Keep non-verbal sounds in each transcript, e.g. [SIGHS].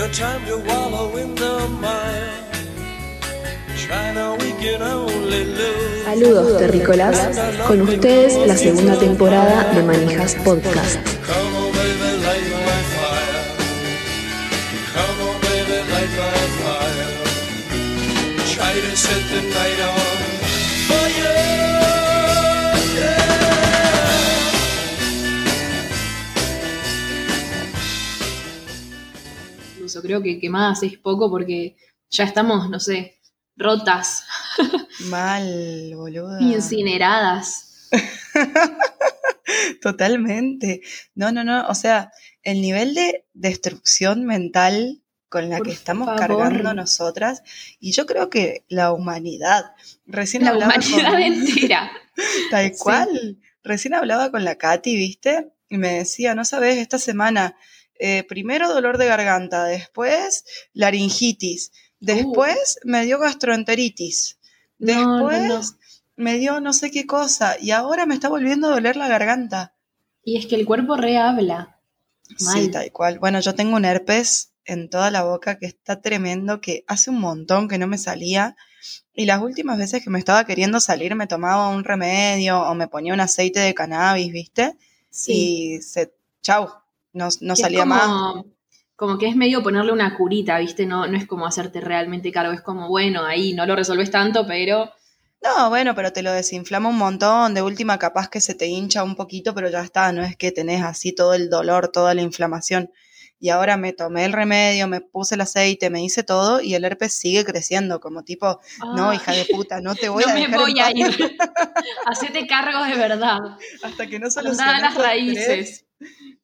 No time to. Saludos terrícolas, con ustedes la segunda temporada de Manijas Podcast. Incluso creo que quemadas es poco porque ya estamos, no sé, rotas, Mal, boluda. [LAUGHS] incineradas. [LAUGHS] Totalmente. No, no, no. O sea, el nivel de destrucción mental con la Por que estamos favor. cargando nosotras, y yo creo que la humanidad, recién La hablaba humanidad con, [LAUGHS] entera. tal Sí. cual, recién hablaba con la Katy, ¿viste? Y me decía, no sabes, esta semana, eh, primero dolor de garganta, después laringitis, después me dio gastroenteritis, Uh. No, no, después no. me dio no sé qué cosa, y ahora me está volviendo a doler la garganta. Y es que el cuerpo rehabla. Sí, Mal. tal cual. Bueno, yo tengo un herpes en toda la boca que está tremendo, que hace un montón que no me salía. Y las últimas veces que me estaba queriendo salir me tomaba un remedio o me ponía un aceite de cannabis, ¿viste? Sí. Y se, chau, no, no salía como, más. Como que es medio ponerle una curita, ¿viste? No, no es como hacerte realmente cargo, es como, bueno, ahí no lo resolves tanto, pero No, bueno, pero te lo desinflama un montón. De última, capaz que se te hincha un poquito, pero ya está. No es que tenés así todo el dolor, toda la inflamación. Y ahora me tomé el remedio, me puse el aceite, me hice todo y el herpes sigue creciendo, como tipo, no, Ah, hija de puta, no te [LAUGHS] voy no a me dejar en voy a ir. [LAUGHS] Hacete cargo de verdad. [LAUGHS] hasta que no soluciones las estrés.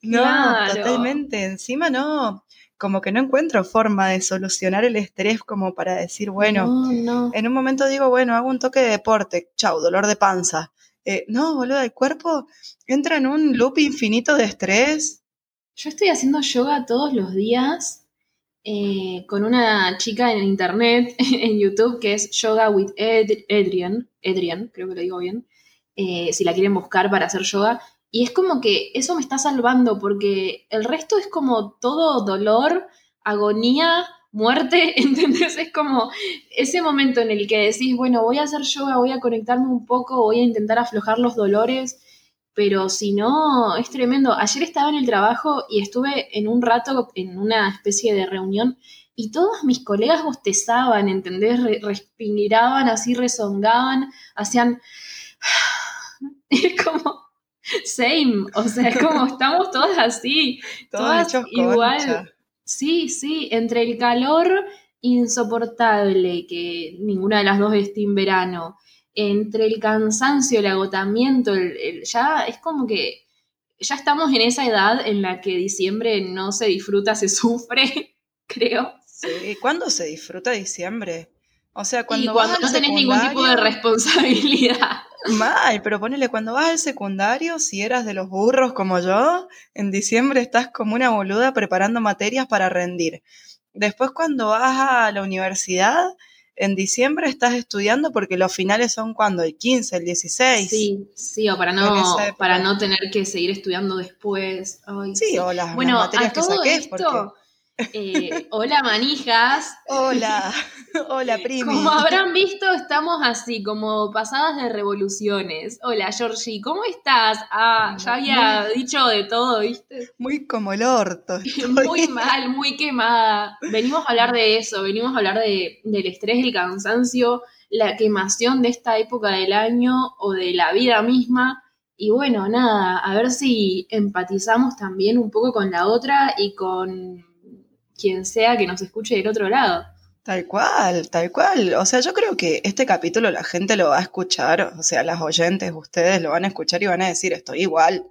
No, Claro. totalmente. Encima no, como que no encuentro forma de solucionar el estrés como para decir, bueno, No, no. en un momento digo, bueno, hago un toque de deporte, chau, dolor de panza. Eh, no, boludo, el cuerpo entra en un loop infinito de estrés. Yo estoy haciendo yoga todos los días eh, con una chica en internet, [LAUGHS] en YouTube, que es Yoga with Ed- Adrian. Adrian, creo que lo digo bien. eh, si la quieren buscar para hacer yoga. Y es como que eso me está salvando, porque el resto es como todo dolor, agonía, muerte, [LAUGHS] ¿entendés? Es como ese momento en el que decís, bueno, voy a hacer yoga, voy a conectarme un poco, voy a intentar aflojar los dolores, pero si no, es tremendo. Ayer estaba en el trabajo y estuve en un rato en una especie de reunión y todos mis colegas bostezaban, ¿entendés? Re- respiraban así, rezongaban, hacían... [SIGHS] Es como... Same, o sea, es como estamos todas así, [LAUGHS] todas igual. concha. Sí, sí, entre el calor insoportable, que ninguna de las dos esté en verano, entre el cansancio, el agotamiento, el- el- ya es como que ya estamos en esa edad en la que diciembre no se disfruta, se [LAUGHS] sufre, creo. Sí, ¿Cuándo se disfruta diciembre? O sea, y cuando, vas cuando no tenés ningún tipo de responsabilidad. Mal, pero ponele, cuando vas al secundario, si eras de los burros como yo, en diciembre estás como una boluda preparando materias para rendir. Después cuando vas a la universidad, en diciembre estás estudiando porque los finales son cuando, el 15, el 16. Sí, sí, o para no, para no tener que seguir estudiando después. Ay, Sí, o las, materias a que saques. esto, eh, hola manijas. Hola, [LAUGHS] hola primi. Como habrán visto, estamos así, como pasadas de revoluciones. Hola Georgie, ¿cómo estás? Ah, ya había dicho de todo, ¿viste? Muy como el orto. [LAUGHS] estoy. Muy mal, muy quemada. Venimos a hablar de eso, venimos a hablar de, del estrés, el cansancio, la quemación de esta época del año o de la vida misma. Y bueno, nada, a ver si empatizamos también un poco con la otra y con quien sea que nos escuche del otro lado. Tal cual, tal cual. O sea, yo creo que este capítulo la gente lo va a escuchar, o sea, las oyentes, ustedes lo van a escuchar y van a decir, estoy igual,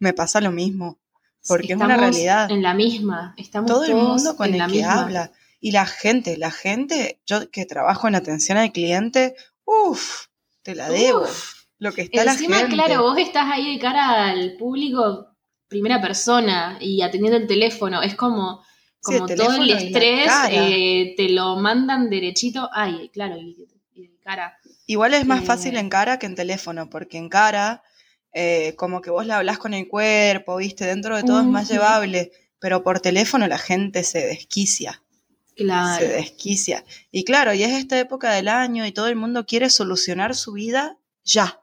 me pasa lo mismo. porque es una realidad. En la misma. Estamos Todo el mundo con en el la que misma. habla. Y la gente, la gente, yo que trabajo en atención al cliente, uff, te la debo. Uf. Lo que está Encima, la gente. claro, vos estás ahí de cara al público primera persona y atendiendo el teléfono. Es como, Sí, el como todo el la estrés eh, te lo mandan derechito. Ay, claro, y, y de cara. Igual es más Eh, fácil en cara que en teléfono, porque en cara, eh, como que vos le hablás con el cuerpo, viste, dentro de todo es más llevable, pero por teléfono la gente se desquicia, Claro. se desquicia. Y claro, y es esta época del año y todo el mundo quiere solucionar su vida ya.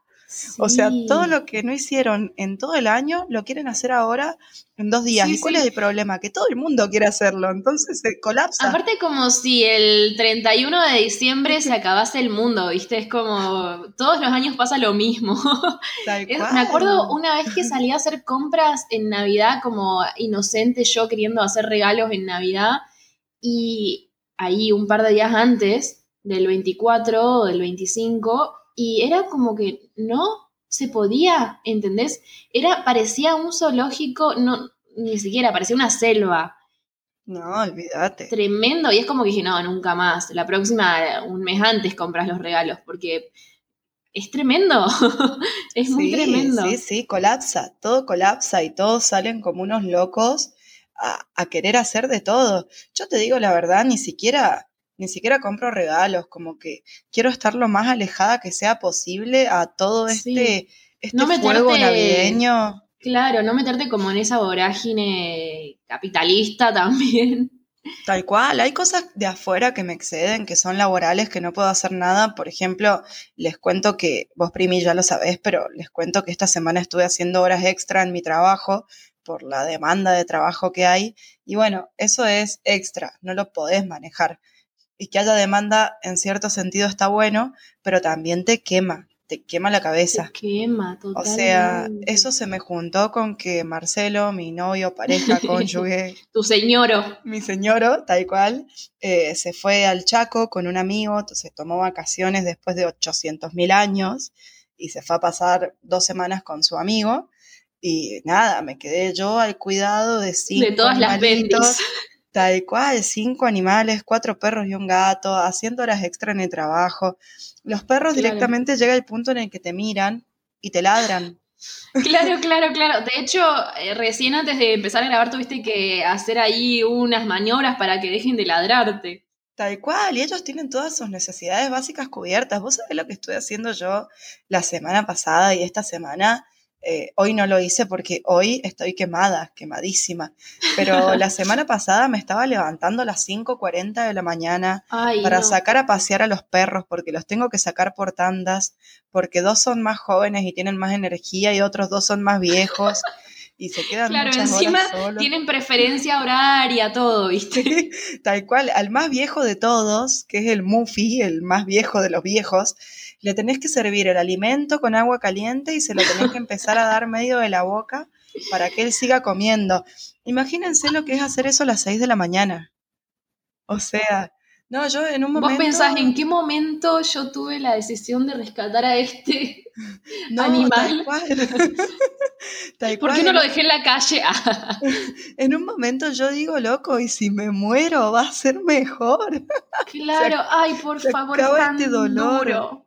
O sea, todo lo que no hicieron en todo el año lo quieren hacer ahora en dos días. Sí, ¿Y cuál sí. es el problema? Que todo el mundo quiere hacerlo, entonces se colapsa. Aparte como si el 31 de diciembre se acabase el mundo, ¿viste? Es como todos los años pasa lo mismo. [LAUGHS] Tal Es- cual. me acuerdo una vez que salí a hacer compras en Navidad como inocente yo queriendo hacer regalos en Navidad y ahí un par de días antes del 24 o del 25 y era como que no se podía, ¿entendés? Era parecía un zoológico, no ni siquiera parecía una selva. No, olvídate. Tremendo, y es como que dije, no, nunca más. La próxima, un mes antes compras los regalos, porque es tremendo. [LAUGHS] es muy Sí, tremendo. Sí, sí, colapsa, todo colapsa y todos salen como unos locos a, a querer hacer de todo. Yo te digo la verdad, ni siquiera, ni siquiera compro regalos, como que quiero estar lo más alejada que sea posible a todo Sí. este, este No fuego meterte- navideño. Claro, no meterte como en esa vorágine capitalista [LAUGHS] también. Tal cual, hay cosas de afuera que me exceden, que son laborales, que no puedo hacer nada. Por ejemplo, les cuento que, vos Primi ya lo sabés, pero les cuento que esta semana estuve haciendo horas extra en mi trabajo por la demanda de trabajo que hay. Y bueno, eso es extra, no lo podés manejar. Y que haya demanda en cierto sentido está bueno, pero también te quema, te quema la cabeza. Se quema O totalmente. sea, eso se me juntó con que Marcelo, mi novio, pareja, [LAUGHS] cónyuge, Tu señoro. mi señoro, tal cual, eh, se fue al Chaco con un amigo, entonces tomó vacaciones después de 800 mil años y se fue a pasar dos semanas con su amigo. Y nada, me quedé yo al cuidado de cinco De todas las bendis. Tal cual, cinco animales, cuatro perros y un gato, haciendo horas extra en el trabajo. Los perros Claro. directamente llega el punto en el que te miran y te ladran. Claro, [LAUGHS] claro, claro. De hecho, eh, recién antes de empezar a grabar tuviste que hacer ahí unas maniobras para que dejen de ladrarte. Tal cual, y ellos tienen todas sus necesidades básicas cubiertas. Vos sabés lo que estuve haciendo yo la semana pasada y esta semana. Eh, hoy no lo hice porque hoy estoy quemada, quemadísima. Pero [LAUGHS] la semana pasada me estaba levantando a las 5.40 de la mañana Ay, para no. sacar a pasear a los perros porque los tengo que sacar por tandas, porque dos son más jóvenes y tienen más energía y otros dos son más viejos y se quedan Claro, muchas encima horas solos. tienen preferencia horaria, todo, ¿viste? Tal cual, al más viejo de todos, que es el Muffy, el más viejo de los viejos, le tenés que servir el alimento con agua caliente y se lo tenés que empezar a dar medio de la boca para que él siga comiendo. Imagínense lo que es hacer eso a las 6 de la mañana. O sea, no, yo en un Vos momento... pensás en qué momento yo tuve la decisión de rescatar a este. [LAUGHS] no, animal? Tal cual. [LAUGHS] Tal ¿Por qué cual, no en- lo dejé en la calle? [LAUGHS] En un momento yo digo, loco, y si me muero va a ser mejor. claro, ay, por se favor, acaba este dolor. duro.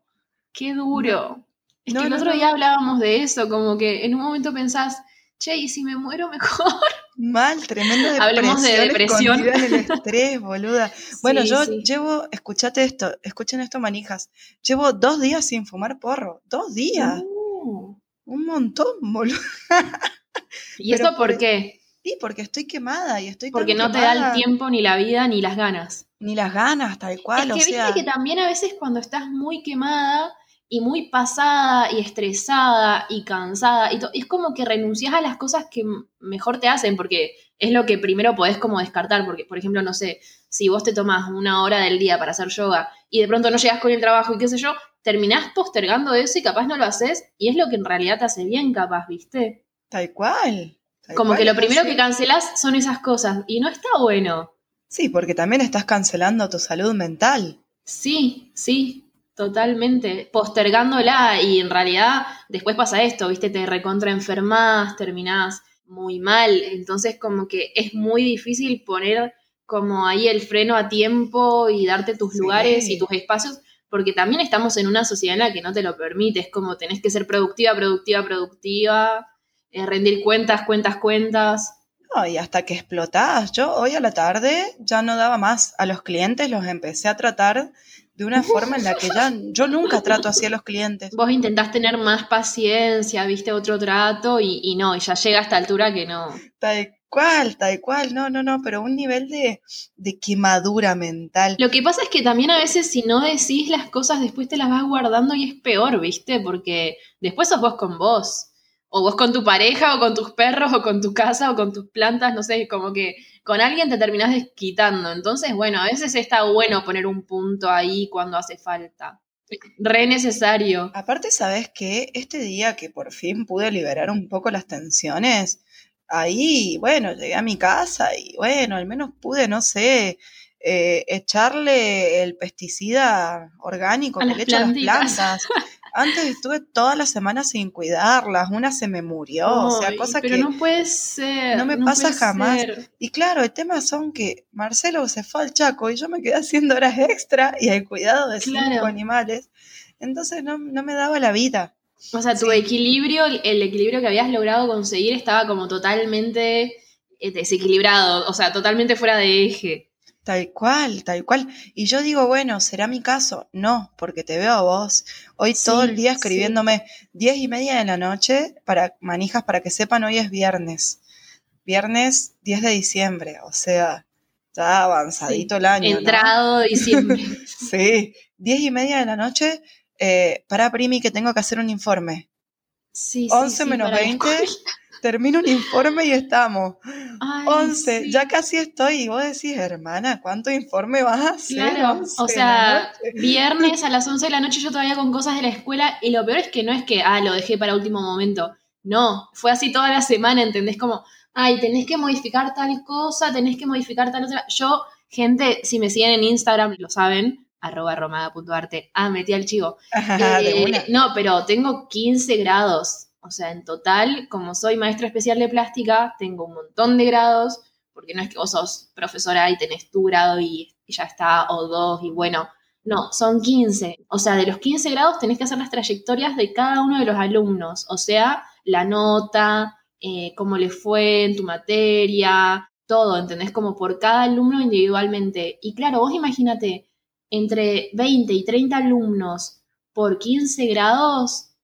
Qué duro. Es No, que el no, otro día hablábamos de eso, como que en un momento pensás, che, ¿y si me muero mejor? Mal, tremenda [LAUGHS] depresión. Hablemos de depresión. en el estrés, boluda. [LAUGHS] Bueno, Sí, yo sí. llevo, escuchate esto, escuchen esto, manijas. Llevo dos días sin fumar porro. Dos días. Uh, Un montón, boludo. [LAUGHS] ¿Y Pero esto por por- qué? Sí, porque estoy quemada y estoy Porque no te da el tiempo, ni la vida, ni las ganas. Ni las ganas, tal cual. es que o sea, viste que también a veces cuando estás muy quemada y muy pasada y estresada y cansada, y es como que renuncias a las cosas que mejor te hacen, porque es lo que primero podés como descartar, porque por ejemplo, no sé, si vos te tomás una hora del día para hacer yoga y de pronto no llegas con el trabajo y qué sé yo, terminás postergando eso y capaz no lo haces y es lo que en realidad te hace bien capaz, ¿viste? tal cual. tal Como cual, que lo primero que cancelás son esas cosas y no está bueno. Sí, porque también estás cancelando tu salud mental. Sí, sí, totalmente. Postergándola y en realidad después pasa esto, ¿viste? Te recontra enfermas, terminás muy mal. Entonces como que es muy difícil poner como ahí el freno a tiempo y darte tus Sí. lugares y tus espacios, porque también estamos en una sociedad en la que no te lo permite, es como tenés que ser productiva, productiva, productiva, eh, rendir cuentas, cuentas, cuentas. No, y hasta que explotás. Yo hoy a la tarde ya no daba más. A los clientes los empecé a tratar de una forma en la que ya yo nunca trato así a los clientes. Vos intentás tener más paciencia, viste otro trato y, y no, y ya llega a esta altura que no. Tal cual, tal cual. No, no, no, pero un nivel de, de quemadura mental. Lo que pasa es que también a veces si no decís las cosas después te las vas guardando y es peor, viste, porque después sos vos con vos. O vos con tu pareja, o con tus perros, o con tu casa, o con tus plantas, no sé, como que con alguien te terminás desquitando. Entonces, bueno, a veces está bueno poner un punto ahí cuando hace falta. Re necesario. Aparte, ¿sabes qué? Este día que por fin pude liberar un poco las tensiones, ahí, bueno, llegué a mi casa y bueno, al menos pude, no sé, eh, echarle el pesticida orgánico A que le echo a las plantas. [LAUGHS] Antes estuve toda la semana sin cuidarlas, una se me murió, o sea, cosa pero que... no puede ser. no me pasa jamás. ser. Y claro, el tema son que Marcelo se fue al Chaco y yo me quedé haciendo horas extra y el cuidado de cinco animales. Entonces no, no me daba la vida. O sea, tu Sí. equilibrio, el equilibrio que habías logrado conseguir estaba como totalmente eh, desequilibrado, o sea, totalmente fuera de eje. Tal cual, tal cual. Y yo digo, bueno, ¿será mi caso? No, porque te veo a vos. Hoy Sí, todo el día escribiéndome diez y media de la noche para manijas para que sepan, hoy es viernes. Viernes 10 de diciembre, o sea, ya avanzadito el año. Entrado diciembre. [LAUGHS] Sí, diez y media de la noche. Eh, para Primi que tengo que hacer un informe. Sí, sí, 11 sí, menos para la 20, escuela. Termino un informe y estamos. Ay, 11, sí. ya casi estoy. Y vos decís, hermana, ¿cuánto informe vas a hacer? Claro, 11 o sea, viernes a las 11 de la noche yo todavía con cosas de la escuela y lo peor es que no es que, ah, lo dejé para último momento. No, fue así toda la semana, ¿entendés? Como, ay, tenés que modificar tal cosa, tenés que modificar tal otra. Yo, gente, si me siguen en Instagram, lo saben, arroba romada.arte. Ah, metí al chivo. Ajá, [LAUGHS] de Eh, no, pero tengo 15 grados. O sea, en total, como soy maestra especial de plástica, tengo un montón de grados, porque no es que vos sos profesora y tenés tu grado y, ya está, o dos, y bueno, no, son 15. O sea, de los 15 grados tenés que hacer las trayectorias de cada uno de los alumnos, o sea, la nota, eh, cómo le fue en tu materia, todo, ¿entendés? Como por cada alumno individualmente. Y claro, vos imagínate, entre 20 y 30 alumnos por 15 grados,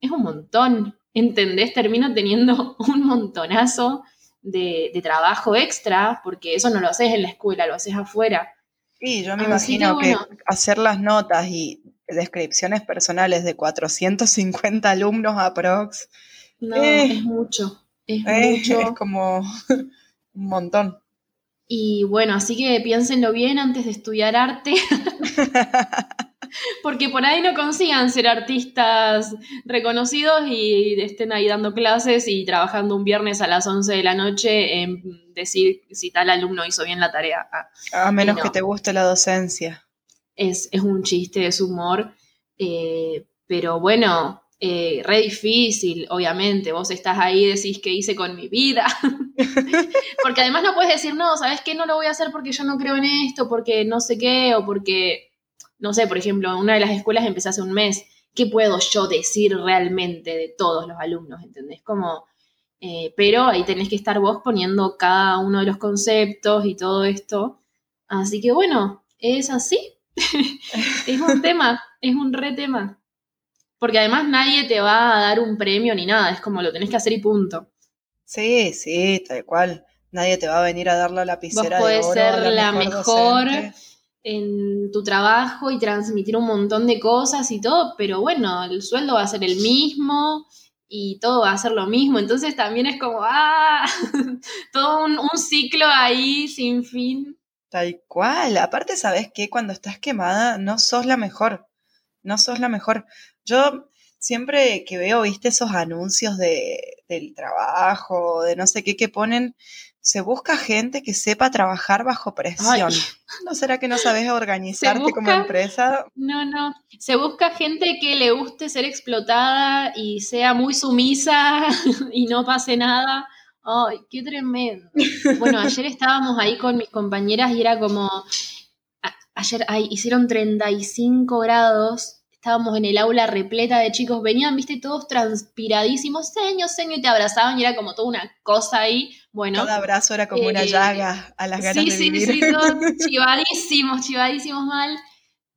es un montón, ¿entendés? Termino teniendo [LAUGHS] un montonazo de, de trabajo extra, porque eso no lo haces en la escuela, lo haces afuera. Sí, yo me Así que imagino que, bueno. hacer las notas y descripciones personales de 450 alumnos aprox No, Eh. es mucho, es eh, mucho. es como [LAUGHS] un montón. Y bueno, así que piénsenlo bien antes de estudiar arte. [LAUGHS] [LAUGHS] Porque por ahí no consigan ser artistas reconocidos y estén ahí dando clases y trabajando un viernes a las 11 de la noche en decir si tal alumno hizo bien la tarea. Ah, A menos no. que te guste la docencia. es, es un chiste, es humor. eh, pero bueno, eh, re difícil, obviamente. Vos estás ahí y decís qué hice con mi vida. [LAUGHS] porque además no puedes decir, no, ¿sabes qué? No lo voy a hacer porque yo no creo en esto, porque no sé qué, o porque, no sé, por ejemplo, en una de las escuelas empecé hace un mes. ¿Qué puedo yo decir realmente de todos los alumnos? ¿Entendés? Como, eh, pero ahí tenés que estar vos poniendo cada uno de los conceptos y todo esto. Así que bueno, es así. [LAUGHS] es un tema, es un re tema. Porque además nadie te va a dar un premio ni nada, es como lo tenés que hacer y punto. Sí, sí, tal cual. Nadie te va a venir a dar la Vos lapicera de podés oro, ser la mejor docente. En tu trabajo y transmitir un montón de cosas y todo, pero bueno, el sueldo va a ser el mismo y todo va a ser lo mismo, entonces también es como, ah, [LAUGHS] todo un, ciclo ahí sin fin. Tal cual. Aparte, ¿sabes qué? Cuando estás quemada, no sos la mejor. No sos la mejor. Yo siempre que veo, viste, esos anuncios de, del trabajo, de no sé qué que ponen, se busca gente que sepa trabajar bajo presión. Ay. [LAUGHS] ¿No será que no sabes organizarte como empresa? No, no. Se busca gente que le guste ser explotada y sea muy sumisa [LAUGHS] y no pase nada. Ay, qué tremendo. Bueno, [LAUGHS] ayer estábamos ahí con mis compañeras y era como, ayer ay, hicieron 35 grados, estábamos en el aula repleta de chicos, venían, viste, todos transpiradísimos, seño, seño, y te abrazaban y era como toda una cosa ahí. Bueno, Cada abrazo era como una Eh, llaga a las ganas sí, de sí, vivir. sí, todos [LAUGHS] chivadísimos, chivadísimos mal.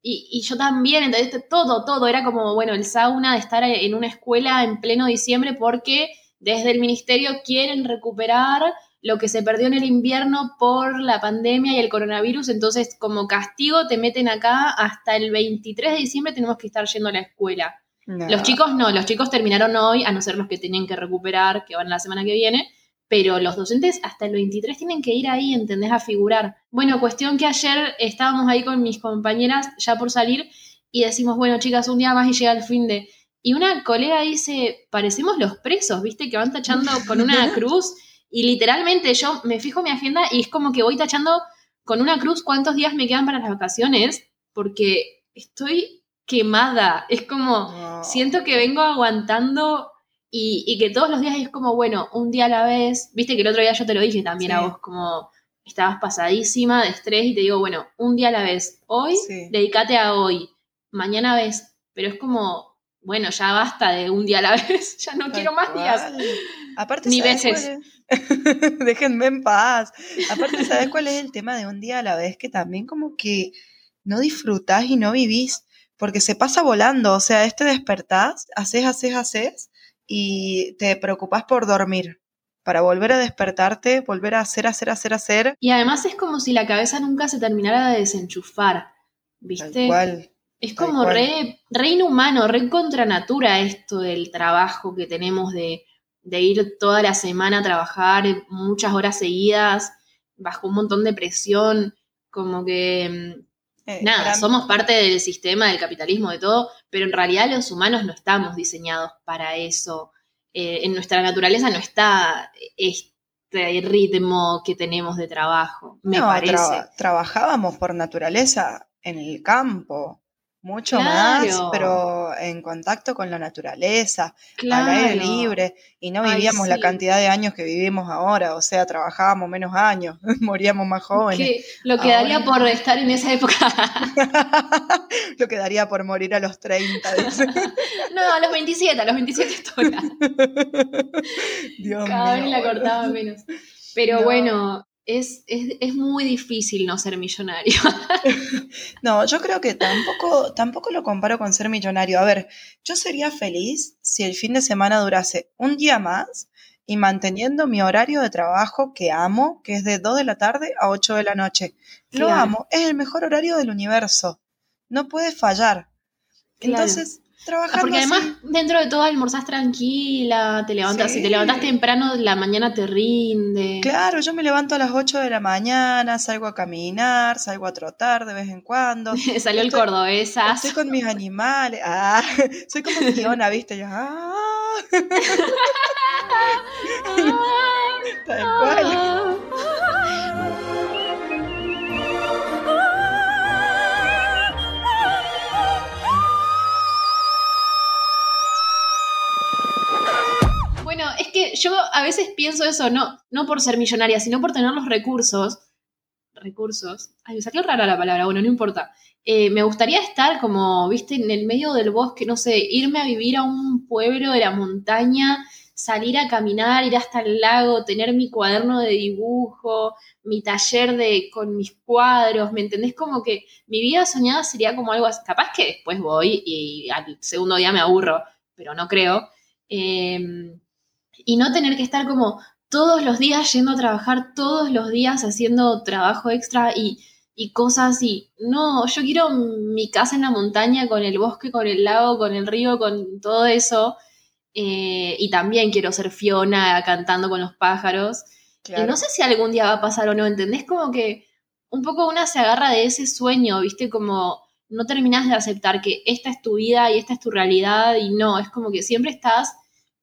Y, y yo también, entonces todo, todo, era como, bueno, el sauna de estar en una escuela en pleno diciembre porque desde el ministerio quieren recuperar lo que se perdió en el invierno por la pandemia y el coronavirus, entonces como castigo te meten acá hasta el 23 de diciembre tenemos que estar yendo a la escuela. No. Los chicos no, los chicos terminaron hoy, a no ser los que tenían que recuperar, que van la semana que viene, pero los docentes hasta el 23 tienen que ir ahí, ¿entendés? A figurar. Bueno, cuestión que ayer estábamos ahí con mis compañeras ya por salir y decimos, bueno, chicas, un día más y llega el fin de... Y una colega dice, parecemos los presos, ¿viste? Que van tachando con una [LAUGHS] cruz y literalmente yo me fijo mi agenda y es como que voy tachando con una cruz cuántos días me quedan para las vacaciones porque estoy quemada. Es como, No. siento que vengo aguantando y, y que todos los días es como, bueno, un día a la vez. Viste que el otro día yo te lo dije también a vos, como estabas pasadísima de estrés y te digo, bueno, un día a la vez. Hoy, Sí. dedícate a hoy. Mañana ves. Pero es como, bueno, ya basta de un día a la [LAUGHS] vez. ya no Tal quiero más días. Aparte, Ni ¿sabes veces. cuál es? [LAUGHS] Déjenme en paz. Aparte, ¿sabes cuál es el tema de un día a la vez? Que también como que no disfrutás y no vivís, porque se pasa volando. O sea, este despertás, haces, haces, haces, y te preocupás por dormir. Para volver a despertarte, volver a hacer, hacer, hacer, hacer. Y además es como si la cabeza nunca se terminara de desenchufar. Tal ¿Viste? cual. Es Tal como cual. re, re inhumano, re contra natura esto del trabajo que tenemos de, de ir toda la semana a trabajar muchas horas seguidas, bajo un montón de presión, como que, mm, Eh, nada, somos parte del sistema, del capitalismo, de todo, pero en realidad los humanos no estamos diseñados para eso. Eh, en nuestra naturaleza no está este ritmo que tenemos de trabajo, me No, parece. trabajábamos por naturaleza en el campo, mucho más, pero en contacto con la naturaleza, Claro. al aire libre, y no Ay, vivíamos la cantidad de años que vivimos ahora, o sea, trabajábamos menos años, [LAUGHS] moríamos más jóvenes. Que lo que daría Ahora- por estar en esa época. [LAUGHS] Lo que daría por morir a los 30, dice. [LAUGHS] no, a los 27, a los 27 estoy. Dios Cada vez la cortaba menos. Pero No. bueno, es, es, es muy difícil no ser millonario. [LAUGHS] No, yo creo que tampoco, tampoco lo comparo con ser millonario. A ver, yo sería feliz si el fin de semana durase un día más y manteniendo mi horario de trabajo que amo, que es de 2 de la tarde a 8 de la noche. Lo Claro. amo, es el mejor horario del universo. No puede fallar. Claro. Entonces, trabajando Porque además, así- dentro de todo, almorzás tranquila, te levantas. Sí. Si te levantas temprano, la mañana te rinde. Claro, yo me levanto a las 8 de la mañana, salgo a caminar, salgo a trotar de vez en cuando. [LAUGHS] Salió el cordobesas. Estoy con mis animales. Ah, [LAUGHS] soy como Fiona, ¿viste? Yo, ah, [LAUGHS] tal cual. Es que yo a veces pienso eso, no, no por ser millonaria, sino por tener los recursos. Recursos. Ay, me salió rara la palabra, bueno, no importa. Eh, me gustaría estar como, viste, en el medio del bosque, no sé, irme a vivir a un pueblo de la montaña, salir a caminar, ir hasta el lago, tener mi cuaderno de dibujo, mi taller de con mis cuadros, ¿me entendés? Como que mi vida soñada sería como algo así. Capaz que después voy y al segundo día me aburro, pero no creo. Eh, y no tener que estar como todos los días yendo a trabajar, todos los días haciendo trabajo extra y, y cosas y no, yo quiero mi casa en la montaña con el bosque, con el lago, con el río, con todo eso. Eh, y también quiero ser Fiona cantando con los pájaros. Y no sé si algún día va a pasar o no, ¿entendés? Como que un poco una se agarra de ese sueño, ¿viste? Como no terminás de aceptar que esta es tu vida y esta es tu realidad y no, es como que siempre estás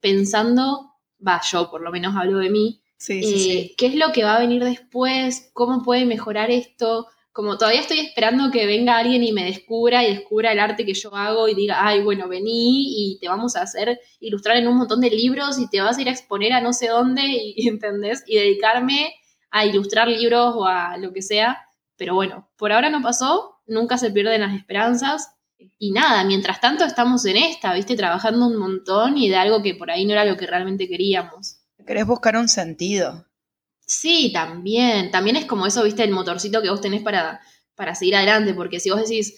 pensando, va, yo por lo menos hablo de mí, Sí, sí, eh, sí. qué es lo que va a venir después, cómo puede mejorar esto, como todavía estoy esperando que venga alguien y me descubra y descubra el arte que yo hago y diga, ay, bueno, vení y te vamos a hacer ilustrar en un montón de libros y te vas a ir a exponer a no sé dónde, y, [LAUGHS] ¿entendés? Y dedicarme a ilustrar libros o a lo que sea. Pero bueno, por ahora no pasó, nunca se pierden las esperanzas. Y nada, mientras tanto estamos en esta, ¿viste? Trabajando un montón y de algo que por ahí no era lo que realmente queríamos. Querés buscar un sentido. Sí, también. También es como eso, viste, el motorcito que vos tenés para, para seguir adelante, porque si vos decís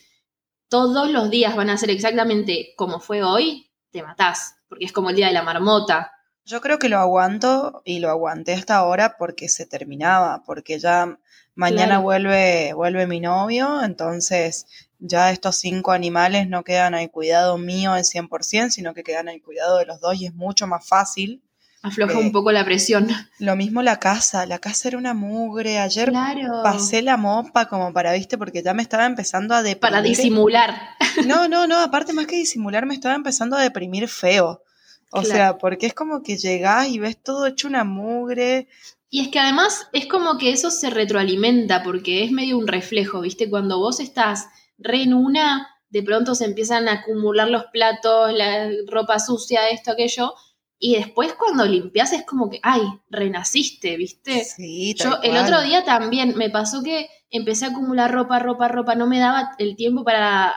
todos los días van a ser exactamente como fue hoy, te matás, porque es como el día de la marmota. Yo creo que lo aguanto y lo aguanté hasta ahora porque se terminaba, porque ya mañana Claro. vuelve, vuelve mi novio, entonces ya estos cinco animales no quedan al cuidado mío al 100%, sino que quedan al cuidado de los dos y es mucho más fácil. Afloja Eh, un poco la presión. Lo mismo la casa, la casa era una mugre, ayer Claro. pasé la mopa como para, viste, porque ya me estaba empezando a deprimir. Para disimular. No, no, no, aparte más que disimular me estaba empezando a deprimir feo. O Claro. sea, porque es como que llegás y ves todo hecho una mugre. Y es que además es como que eso se retroalimenta, porque es medio un reflejo, ¿viste? Cuando vos estás re en una, de pronto se empiezan a acumular los platos, la ropa sucia, esto, aquello, y después cuando limpias es como que, ay, renaciste, ¿viste? Sí, Yo el cual. otro día también me pasó que empecé a acumular ropa, ropa, ropa, no me daba el tiempo para,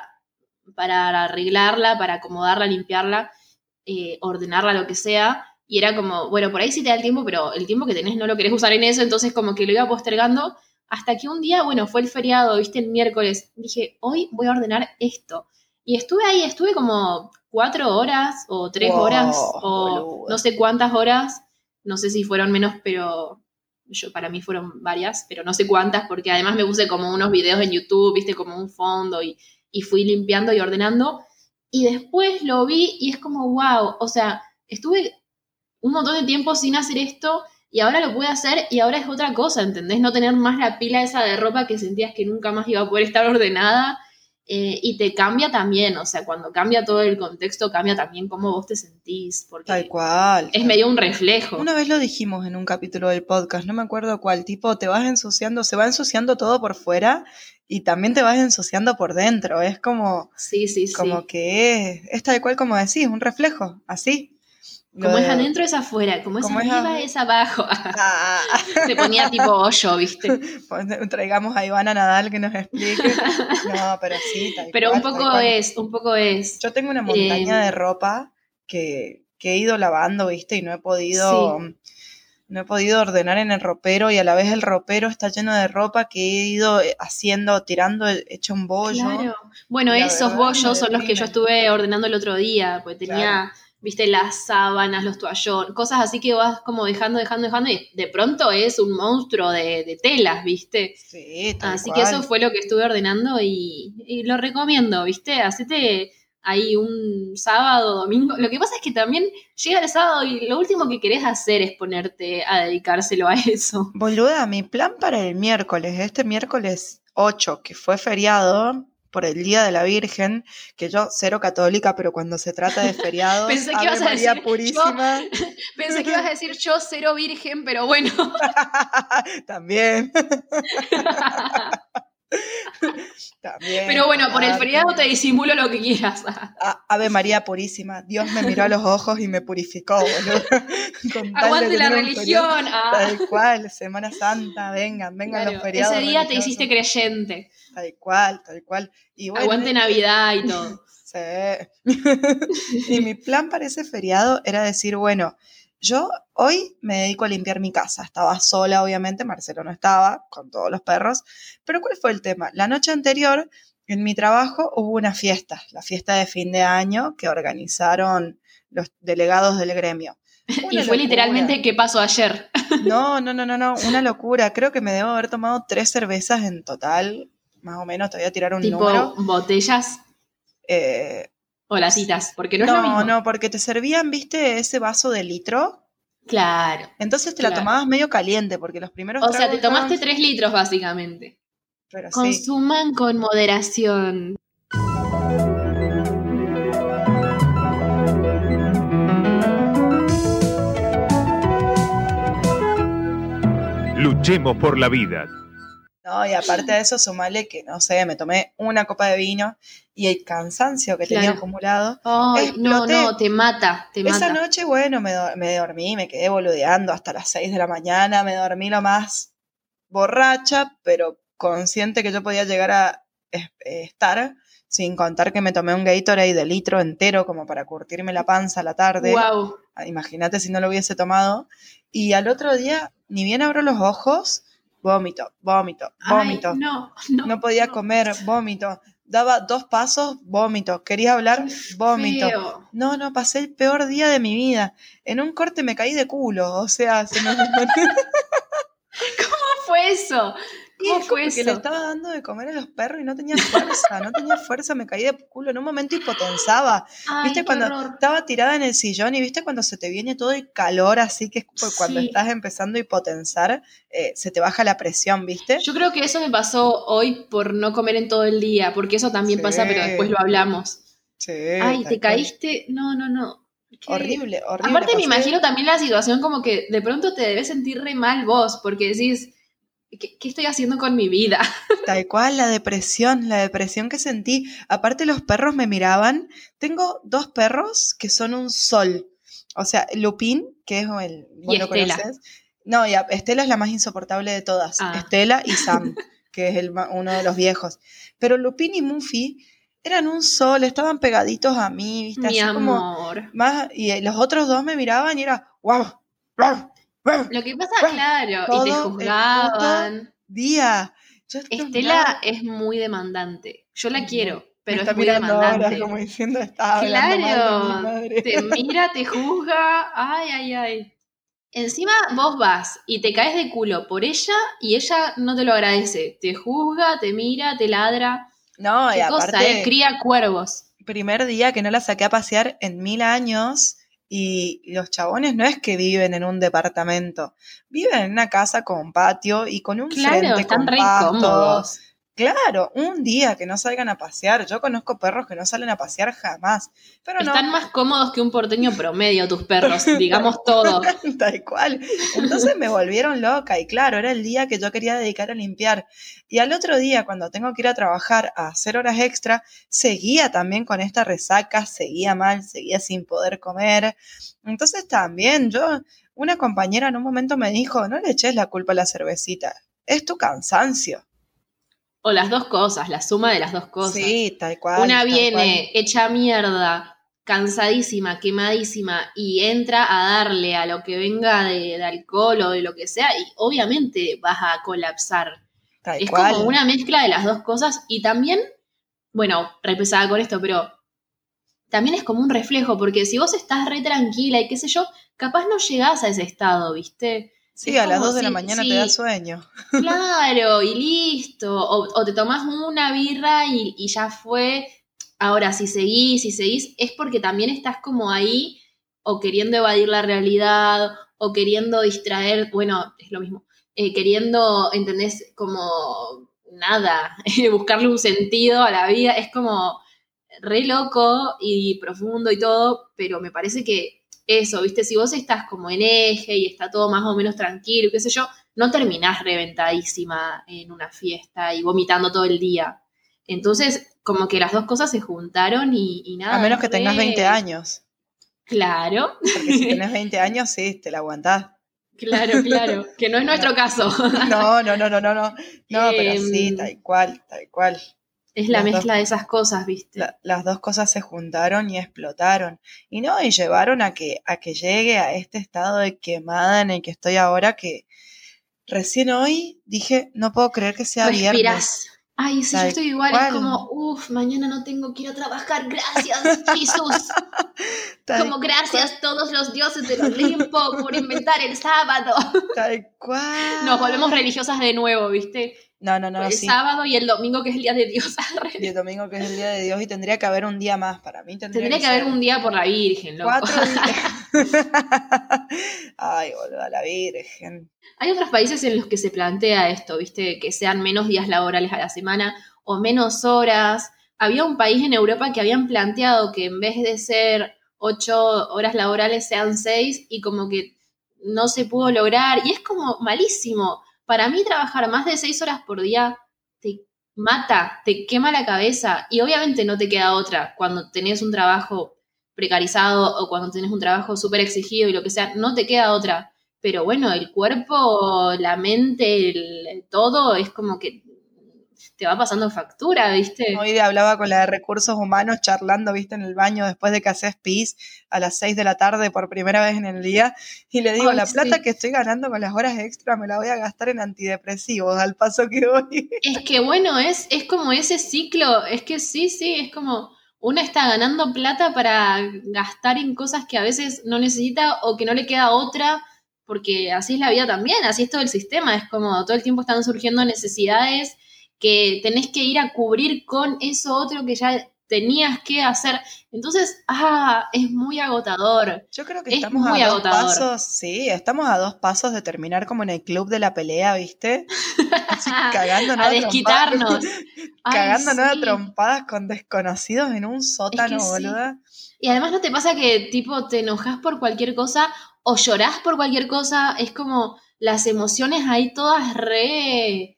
para arreglarla, para acomodarla, limpiarla, eh, ordenarla, lo que sea. Y era como, bueno, por ahí sí te da el tiempo, pero el tiempo que tenés no lo querés usar en eso, entonces como que lo iba postergando hasta que un día, bueno, fue el feriado, viste, el miércoles, dije, hoy voy a ordenar esto. Y estuve ahí, estuve como cuatro horas o tres Wow, horas o no sé cuántas horas, no sé si fueron menos, pero yo para mí fueron varias, pero no sé cuántas, porque además me puse como unos videos en YouTube, viste, como un fondo y, y fui limpiando y ordenando. Y después lo vi y es como, wow, o sea, estuve un montón de tiempo sin hacer esto y ahora lo pude hacer y ahora es otra cosa, ¿entendés? No tener más la pila esa de ropa que sentías que nunca más iba a poder estar ordenada. eh, y te cambia también, o sea, cuando cambia todo el contexto, cambia también cómo vos te sentís, porque Tal cual. es medio un reflejo. Una vez lo dijimos en un capítulo del podcast, no me acuerdo cuál, tipo, te vas ensuciando, se va ensuciando todo por fuera y también te vas ensuciando por dentro. Es como, Sí, sí, sí. como que es, es tal cual como decís, un reflejo, así. Como es de- adentro es afuera, como es arriba a- es abajo. [LAUGHS] Ah, Se ponía tipo hoyo, ¿viste? [LAUGHS] pues, traigamos a Ivana Nadal que nos explique. [LAUGHS] No, pero sí, tal Pero cual, un poco es, un poco es. Yo tengo una montaña Eh, de ropa que, que he ido lavando, ¿viste? Y no he podido. No he podido ordenar en el ropero y a la vez el ropero está lleno de ropa que he ido eh, haciendo, tirando, eh, hecho un bollo. Claro. Bueno, esos bollos son los que yo estuve ordenando el otro día, porque tenía, Claro. Viste, las sábanas, los toallones, cosas así que vas como dejando, dejando, dejando, y de pronto es un monstruo de, de telas, viste. Sí, tal Así que eso fue lo que estuve ordenando y, y lo recomiendo, ¿viste? Hacete ahí un sábado, domingo. Lo que pasa es que también llega el sábado y lo último que querés hacer es ponerte a dedicárselo a [LAUGHS] eso. Boluda, mi plan para el miércoles, este miércoles 8, que fue feriado por el Día de la Virgen, que yo cero católica, pero cuando se trata de [LAUGHS] feriados, Pensé que ibas a María decir, Purísima, [LAUGHS] Pensé que ibas a decir yo cero virgen, pero bueno. [LAUGHS] también. [LAUGHS] también. Pero bueno, por el feriado te disimulo lo que quieras. [LAUGHS] A- Ave María Purísima, Dios me miró a los ojos y me purificó, boludo. [LAUGHS] Aguante la religión. ah. Tal cual, Semana Santa, vengan, vengan Claro, los feriados. Ese día te hiciste creyente. Tal cual, tal cual. Y bueno, Aguante Navidad y todo. Sí. y mi plan para ese feriado era decir, bueno, yo hoy me dedico a limpiar mi casa. Estaba sola, obviamente, Marcelo no estaba, con todos los perros. Pero ¿cuál fue el tema? La noche anterior, en mi trabajo, hubo una fiesta, la fiesta de fin de año que organizaron los delegados del gremio. [LAUGHS] Y fue locura. literalmente qué pasó ayer. [LAUGHS] No, no, no, no, no, una locura. Creo que me debo haber tomado tres cervezas en total, más o menos, te voy a tirar un tipo número. botellas Eh, o latitas, porque no, es lo no, mismo. no, porque te servían, viste, ese vaso de litro. Claro. Entonces te la Claro. tomabas medio caliente, porque los primeros O sea, te tomaste estaban- tres litros básicamente. Pero sí. Consuman con moderación. Luchemos por la vida. No, y aparte de eso, sumale que, no sé, me tomé una copa de vino y el cansancio que tenía acumulado. Ay, no, no, te mata, te Esa mata. noche, bueno, me, me dormí, me quedé boludeando hasta las 6 de la mañana, me dormí lo más borracha, pero consciente que yo podía llegar a eh, estar, sin contar que me tomé un Gatorade de litro entero como para curtirme la panza a la tarde. Wow. Ah, Imagínate si no lo hubiese tomado. Y al otro día, ni bien abro los ojos, vómito, vómito, vómito. no, no. no podía no. comer, vómito. Daba dos pasos, vómito. Quería hablar, vómito. Feo. No, no, pasé el peor día de mi vida. En un corte me caí de culo, o sea, se me... [LAUGHS] ¿Cómo fue eso? Y ¿Cómo es fue eso? le estaba dando de comer a los perros y no tenía fuerza, no tenía fuerza, me caí de culo. En un momento hipotensaba. Ay, ¿Viste qué cuando horror. estaba tirada en el sillón y viste cuando se te viene todo el calor así que es cuando estás empezando a hipotensar, eh, se te baja la presión, ¿viste? Yo creo que eso me pasó hoy por no comer en todo el día, porque eso también Sí. pasa, pero después lo hablamos. Sí, Ay, te cual. caíste. No, no, no. Qué- Horrible, horrible. Aparte me imagino también la situación como que de pronto te debes sentir re mal vos, porque decís, ¿qué, qué estoy haciendo con mi vida? [LAUGHS] Tal cual, la depresión, la depresión que sentí. Aparte los perros me miraban. Tengo dos perros que son un sol. O sea, Lupín, que es el... vos Y lo Estela. conoces. No, ya, Estela es la más insoportable de todas. Ah. Estela y Sam, [LAUGHS] que es el, uno de los viejos. Pero Lupín y Muffy eran un sol, estaban pegaditos a mí, ¿viste? Mi Así como amor. más... Y eh, los otros dos me miraban y era... ¡Wow! ¡Wow! Lo que pasa, claro, y todo te el juzgaban. Día. Yo Estela es muy demandante. Yo la quiero, pero está es muy mirando ahora demandante. como diciendo, está mal Claro, madre. te mira, te juzga, ay, ay, ay. Encima vos vas y te caes de culo por ella y ella no te lo agradece. Te juzga, te mira, te ladra. No, y Qué cosa, aparte, eh, cría cuervos. primer día que no la saqué a pasear en mil años y los chabones no es que viven en un departamento, viven en una casa con patio y con un Claro, frente están con re. Claro, un día que no salgan a pasear. Yo conozco perros que no salen a pasear jamás, pero no. Están más cómodos que un porteño promedio tus perros, [LAUGHS] digamos todo. [LAUGHS] Tal cual. Entonces me volvieron loca y claro, era el día que yo quería dedicar a limpiar. Y al otro día, cuando tengo que ir a trabajar a hacer horas extra, seguía también con esta resaca, seguía mal, seguía sin poder comer. Entonces también yo, una compañera en un momento me dijo, no le eches la culpa a la cervecita, es tu cansancio. O las dos cosas, la suma de las dos cosas. Sí, tal cual. Una tal viene hecha mierda, cansadísima, quemadísima, y entra a darle a lo que venga de, de alcohol o de lo que sea, y obviamente vas a colapsar. tal es cual. como una mezcla de las dos cosas, y también, bueno, repesada con esto, pero también es como un reflejo, porque si vos estás re tranquila y qué sé yo, capaz no llegás a ese estado, ¿viste? Sí, es a las como 2 de la mañana si- te da sueño. [LAUGHS] Claro, y listo. O, o te tomás una birra y, y ya fue. Ahora, si seguís, si seguís, es porque también estás como ahí o queriendo evadir la realidad o queriendo distraer, bueno, es lo mismo, eh, queriendo, ¿entendés? Como nada, [LAUGHS] buscarle un sentido a la vida. Es como re loco y profundo y todo, pero me parece que eso, ¿viste? Si vos estás como en eje y está todo más o menos tranquilo, qué sé yo, no terminás reventadísima en una fiesta y vomitando todo el día. Entonces, como que las dos cosas se juntaron y, y nada. A menos que re- tengas 20 años. Claro, Porque si tenés [LAUGHS] 20 años, sí, te la aguantás. claro, claro. Que no es [LAUGHS] nuestro caso. No, no, no, no, no, no. No, pero sí, Em, tal cual, tal cual. Es la Las dos- mezcla de esas cosas, ¿viste? La- las dos cosas se juntaron y explotaron. Y no, y llevaron a que, a que llegue a este estado de quemada en el que estoy ahora que recién hoy dije, no puedo creer que sea viernes. Respirás. Ay, sí, yo estoy igual. cual. Es como, uff, mañana no tengo que ir a trabajar. Gracias, Jesús. [LAUGHS] Como gracias todos los dioses del Olimpo por inventar el sábado. tal cual. Nos volvemos religiosas de nuevo, ¿viste? No, no, no, el sí. sábado y el domingo, que es el día de Dios. [LAUGHS] Y el domingo que es el día de Dios y tendría que haber un día más para mí. Tendría, Tendría que haber un día por la Virgen, loco. Cuatro [LAUGHS] días. [LAUGHS] Ay, boludo, la Virgen. Hay otros países en los que se plantea esto, ¿viste? Que sean menos días laborales a la semana o menos horas. Había un país en Europa que habían planteado que en vez de ser ocho horas laborales sean seis y como que no se pudo lograr. Y es como malísimo, para mí trabajar más de seis horas por día te mata, te quema la cabeza y obviamente no te queda otra cuando tenés un trabajo precarizado o cuando tenés un trabajo súper exigido y lo que sea, no te queda otra. Pero bueno, el cuerpo, la mente, el, todo es como que te va pasando factura, ¿viste? Hoy hablaba con la de recursos humanos charlando, ¿viste? En el baño después de que haces pis a las 6 de la tarde por primera vez en el día y le digo, la plata que estoy ganando con las horas extra me la voy a gastar en antidepresivos al paso que voy. [LAUGHS] Es que bueno, es, es como ese ciclo, es que sí, sí, es como uno está ganando plata para gastar en cosas que a veces no necesita o que no le queda otra porque así es la vida también, así es todo el sistema, es como todo el tiempo están surgiendo necesidades que tenés que ir a cubrir con eso otro que ya tenías que hacer. Entonces, ah, es muy agotador. Yo creo que estamos a dos pasos, sí, estamos a dos pasos de terminar como en el club de la pelea, ¿viste? Así [LAUGHS] cagándonos a desquitarnos. [LAUGHS] cagándonos a trompadas con desconocidos en un sótano, boluda. Y además no te pasa que tipo te enojas por cualquier cosa o llorás por cualquier cosa, es como las emociones ahí todas re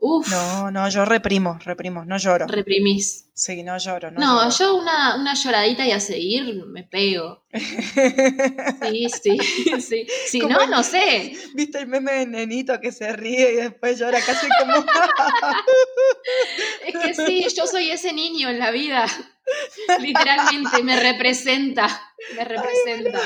Uf. No, no, yo reprimo, reprimo, no lloro. Reprimís. Sí, no lloro. No, no yo una, una, lloradita y a seguir me pego. [LAUGHS] Sí, sí, [LAUGHS] sí. Si no, no sé. ¿Viste el meme de nenito que se ríe y después llora casi como... [LAUGHS] es que sí, yo soy ese niño en la vida. Literalmente, me representa. Me representa.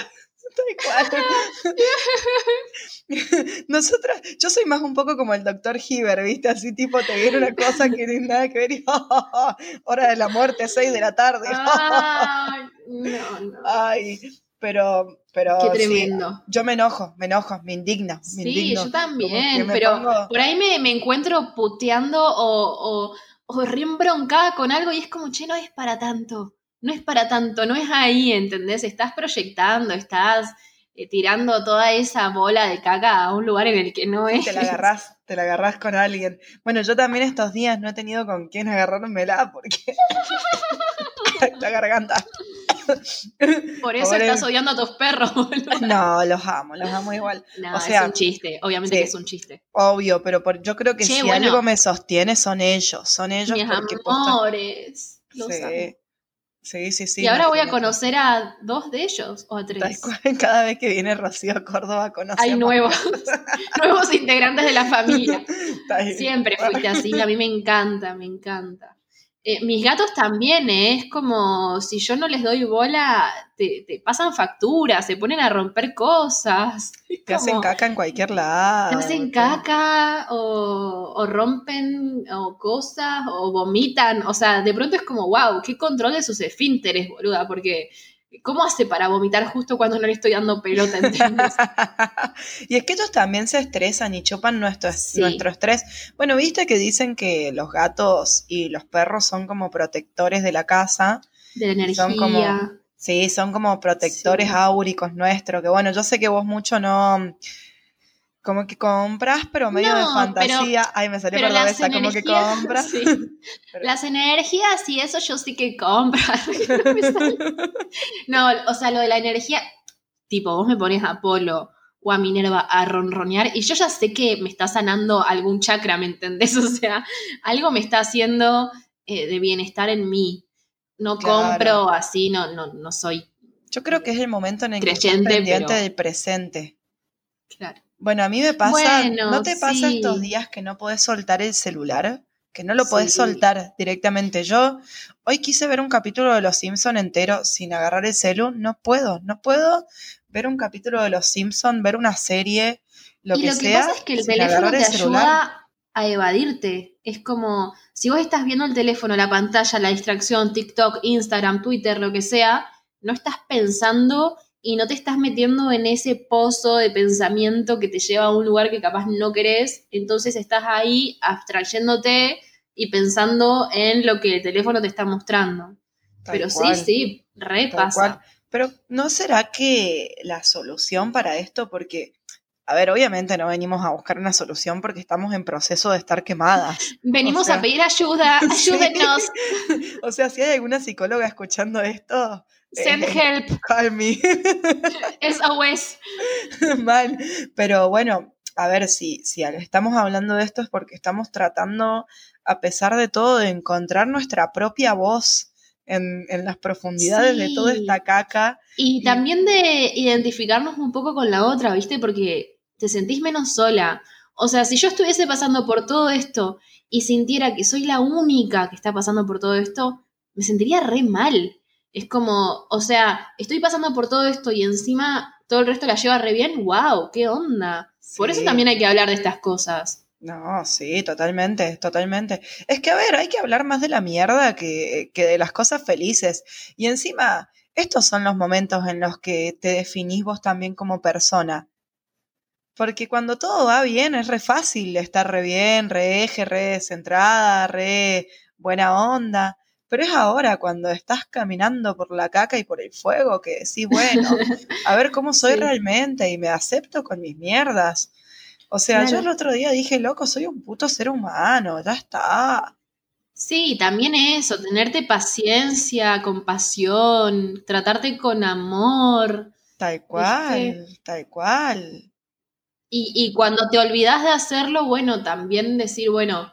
[LAUGHS] Nosotras, yo soy más un poco como el doctor Hiver, ¿viste? Así tipo, te viene una cosa que no tiene nada que ver y [LAUGHS] hora de la muerte, 6 de la tarde. Ay, no, no. [LAUGHS] Ay, pero, pero Qué tremendo. yo me enojo, me enojo, me indigna. sí, yo también, pero por ahí me, encuentro puteando o, o, o con algo y es como, che, no es para tanto no es para tanto, no es ahí, ¿entendés? Estás proyectando, estás eh, tirando toda esa bola de caca a un lugar en el que no es. Te la agarrás, te la agarrás con alguien. Bueno, yo también estos días no he tenido con quién agarrármela porque [LAUGHS] la garganta. Por eso estás odiando a tus perros. [LAUGHS] no, los amo, los amo igual. No, es un chiste, obviamente que es un chiste. Obvio, pero yo creo que si algo me sostiene son ellos, son ellos Mis amores. Los sí. Sí, sí, sí. Y ahora voy a conocer a dos de ellos o a tres. Cada vez que viene Rocío a Córdoba conocemos. Hay nuevos, [LAUGHS] nuevos integrantes de la familia. [LAUGHS] Siempre fuiste así, a mí me encanta, me encanta. Eh, mis gatos también, ¿eh? es como si yo no les doy bola, te, pasan facturas, se ponen a romper cosas. [LAUGHS] Te hacen caca en cualquier lado. Te hacen caca o, rompen o cosas o vomitan. O sea, de pronto es como, wow, qué control de sus esfínteres, boluda, porque ¿Cómo hace para vomitar justo cuando no le estoy dando pelota, entiendes? [LAUGHS] y es que ellos también se estresan y chupan nuestro, nuestro estrés. Bueno, viste que dicen que los gatos y los perros son como protectores de la casa. De la energía. Son como, sí, son como protectores áuricos nuestros. Que bueno, yo sé que vos mucho no como que compras, pero medio de fantasía. Ay, me salió por la cabeza, como que compras. [LAUGHS] Las energías y eso yo sí que compro. [LAUGHS] no, o sea, lo de la energía, tipo, vos me pones a Polo o a Minerva a ronronear y yo ya sé que me está sanando algún chakra, ¿me entendés? [LAUGHS] O sea, algo me está haciendo eh, de bienestar en mí. No compro así, no, no, no soy. Yo creo que es el momento en el que estoy pendiente del presente. Claro. Bueno, a mí me pasa, ¿no te pasa estos días que no podés soltar el celular? Que no lo podés soltar directamente. Yo hoy quise ver un capítulo de Los Simpson entero sin agarrar el celu. No puedo, no puedo ver un capítulo de Los Simpson, ver una serie, lo y que lo sea. Que pasa es que el teléfono te ayuda a evadirte. Es como si vos estás viendo el teléfono, la pantalla, la distracción, TikTok, Instagram, Twitter, lo que sea, no estás pensando y no te estás metiendo en ese pozo de pensamiento que te lleva a un lugar que capaz no querés, entonces estás ahí abstrayéndote y pensando en lo que el teléfono te está mostrando. Pero sí, sí, repasa. Pero ¿no será que la solución para esto, porque, a ver, obviamente no venimos a buscar una solución porque estamos en proceso de estar quemadas. [LAUGHS] Venimos a pedir ayuda, [LAUGHS] ayúdenos. [LAUGHS] o sea, si hay alguna psicóloga escuchando esto, Send eh, help. Call me. [LAUGHS] SOS. Mal. Pero bueno, a ver, si, si estamos hablando de esto es porque estamos tratando, a pesar de todo, de encontrar nuestra propia voz en, en las profundidades de toda esta caca. Y también de identificarnos un poco con la otra, ¿viste? Porque te sentís menos sola. O sea, si yo estuviese pasando por todo esto y sintiera que soy la única que está pasando por todo esto, me sentiría re mal. Es como, o sea, estoy pasando por todo esto y encima todo el resto la lleva re bien. ¡Wow! ¿Qué onda? Por eso también hay que hablar de estas cosas. No, sí, totalmente, totalmente. Es que, a ver, hay que hablar más de la mierda que, que de las cosas felices. Y encima, estos son los momentos en los que te definís vos también como persona. Porque cuando todo va bien, es re fácil estar re bien, re eje, re centrada, re buena onda. Pero es ahora cuando estás caminando por la caca y por el fuego que decís, bueno, [LAUGHS] a ver cómo soy Sí. realmente y me acepto con mis mierdas. O sea, yo el otro día dije, loco, soy un puto ser humano, ya está. Sí, también eso, tenerte paciencia, compasión, tratarte con amor. Tal cual, tal cual. Y, y cuando te olvidas de hacerlo, bueno, también decir, bueno,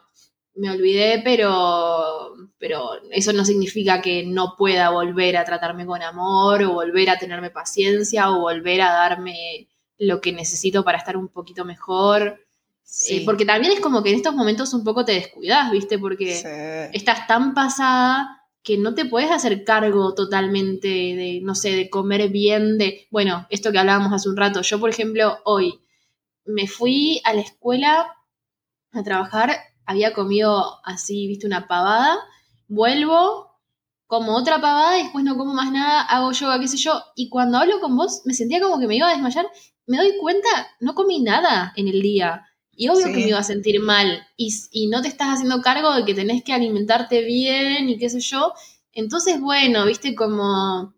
me olvidé, pero, pero eso no significa que no pueda volver a tratarme con amor o volver a tenerme paciencia o volver a darme lo que necesito para estar un poquito mejor. Sí, Eh, porque también es como que en estos momentos un poco te descuidas, ¿viste? Porque sí. estás tan pasada que no te puedes hacer cargo totalmente de, no sé, de comer bien, de, bueno, esto que hablábamos hace un rato. Yo, por ejemplo, hoy me fui a la escuela a trabajar, había comido así, viste, una pavada, vuelvo, como otra pavada y después no como más nada, hago yoga, qué sé yo, y cuando hablo con vos me sentía como que me iba a desmayar, me doy cuenta, no comí nada en el día. Y obvio Sí. que me iba a sentir mal. Y, y no te estás haciendo cargo de que tenés que alimentarte bien y qué sé yo. Entonces, bueno, viste como...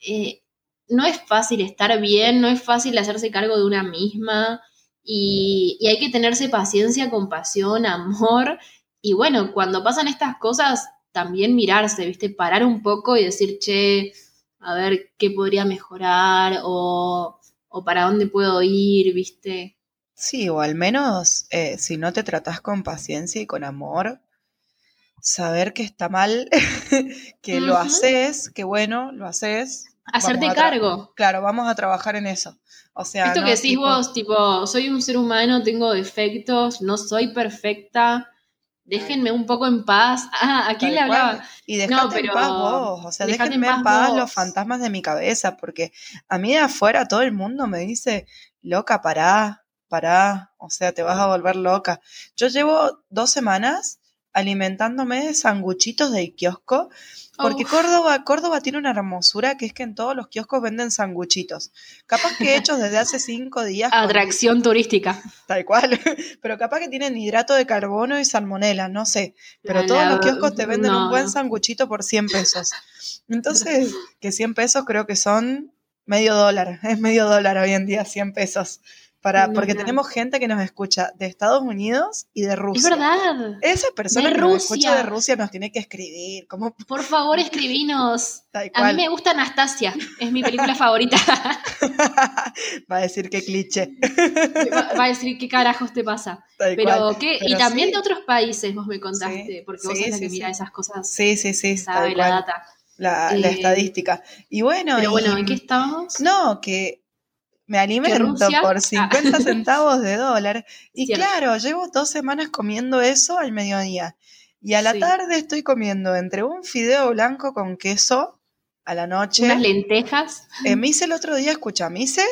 eh, no es fácil estar bien, no es fácil hacerse cargo de una misma. Y, y hay que tenerse paciencia, compasión, amor. Y bueno, cuando pasan estas cosas, también mirarse, viste, parar un poco y decir, che, a ver qué podría mejorar o, o para dónde puedo ir, viste. Sí, o al menos eh, si no te tratás con paciencia y con amor, saber que está mal, [LAUGHS] que lo haces, que bueno, lo haces. Hacerte cargo. Claro, vamos a trabajar en eso. O sea, Esto no que decís tipo- vos, tipo, soy un ser humano, tengo defectos, no soy perfecta, déjenme un poco en paz. [LAUGHS] Ah, ¿a quién le hablaba? Y dejate pero en paz vos, o sea, déjenme en paz paz vos. los fantasmas de mi cabeza, porque a mí de afuera todo el mundo me dice, loca, pará, pará, o sea, te vas a volver loca. Yo llevo dos semanas alimentándome de sanguchitos del kiosco, porque. Córdoba, Córdoba tiene una hermosura que es que en todos los kioscos venden sanguchitos. Capaz que hechos desde hace cinco días. con- Atracción turística. Tal cual. [LAUGHS] Pero capaz que tienen hidrato de carbono y salmonela, no sé. Pero todos los kioscos te venden un buen sanguchito por 100 pesos. Entonces, que 100 pesos creo que son medio dólar. Es medio dólar hoy en día, 100 pesos. Para, No, porque no. tenemos gente que nos escucha de Estados Unidos y de Rusia. Es verdad. Esa persona De que nos escucha Rusia. de Rusia nos tiene que escribir. ¿Cómo? Por favor, [LAUGHS] escribinos. A mí me gusta Anastasia, es mi película [LAUGHS] favorita. [LAUGHS] Va a decir que cliché. Va va a decir qué carajos te pasa. Tal Pero qué, y también sí. de otros países vos me contaste, Sí, porque vos sí, sos la que mira esas cosas, Sí, sí, sí. sabe la cual. data. La, la Eh, estadística. Y bueno, Pero bueno, ¿en qué estábamos? No, que me alimento por [LAUGHS] Ah. 50 centavos de dólar. Y Cierto. claro, llevo dos semanas comiendo eso al mediodía. Y a la Sí. tarde estoy comiendo entre un fideo blanco con queso a la noche. Unas lentejas. Eh, me hice el otro día, escucha, me hice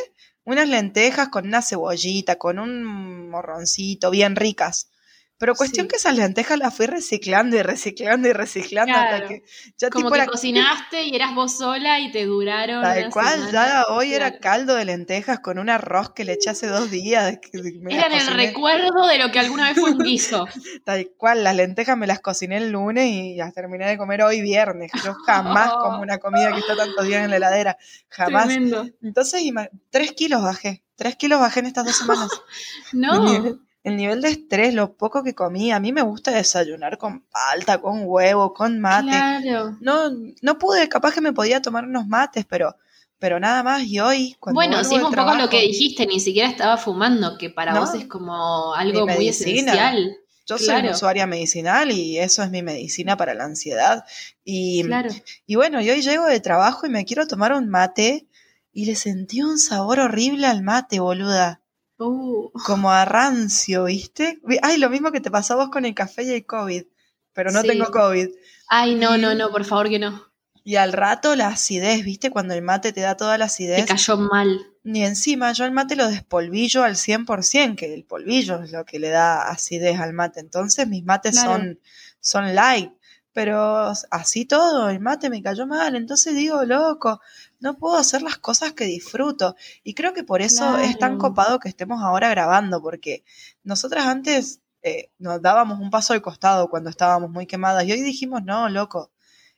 unas lentejas con una cebollita, con un morroncito, bien ricas. Pero cuestión Sí. que esas lentejas las fui reciclando y reciclando y reciclando hasta que ya Como tipo que la- cocinaste y eras vos sola y te duraron. Tal cual, ya hoy era caldo de lentejas con un arroz que le eché hace dos días. Eran el recuerdo de lo que alguna vez fue un guiso. [LAUGHS] Tal cual, las lentejas me las cociné el lunes y las terminé de comer hoy viernes. Yo jamás Oh. [LAUGHS] como una comida que está tantos días en la heladera. Jamás. Tremendo. Entonces, tres kilos bajé. Tres kilos bajé en estas dos semanas. [LAUGHS] No. El nivel de estrés, lo poco que comí. A mí me gusta desayunar con palta, con huevo, con mate. Claro. No, no pude, capaz que me podía tomar unos mates, pero, pero nada más. Y hoy, cuando Bueno, sí, un poco lo que dijiste, ni siquiera estaba fumando, que para No. vos es como algo muy esencial. Yo soy una usuaria medicinal y eso es mi medicina para la ansiedad. Y, Claro. y bueno, y hoy llego de trabajo y me quiero tomar un mate y le sentí un sabor horrible al mate, boluda. Uh, Como a rancio, ¿viste? Vi- Ay, lo mismo que te pasó a vos con el café y el COVID. Pero no Sí. tengo COVID. Ay, no, no, no, por favor que no. Y al rato la acidez, ¿viste? Cuando el mate te da toda la Te acidez. cayó mal. Ni encima, yo el mate lo despolvillo al 100%, que el polvillo es lo que le da acidez al mate. Entonces mis mates Claro. son, son light. Pero así todo, el mate me cayó mal. Entonces digo, loco, no puedo hacer las cosas que disfruto. Y creo que por eso es tan copado que estemos ahora grabando, porque nosotras antes eh, nos dábamos un paso al costado cuando estábamos muy quemadas. Y hoy dijimos, no, loco,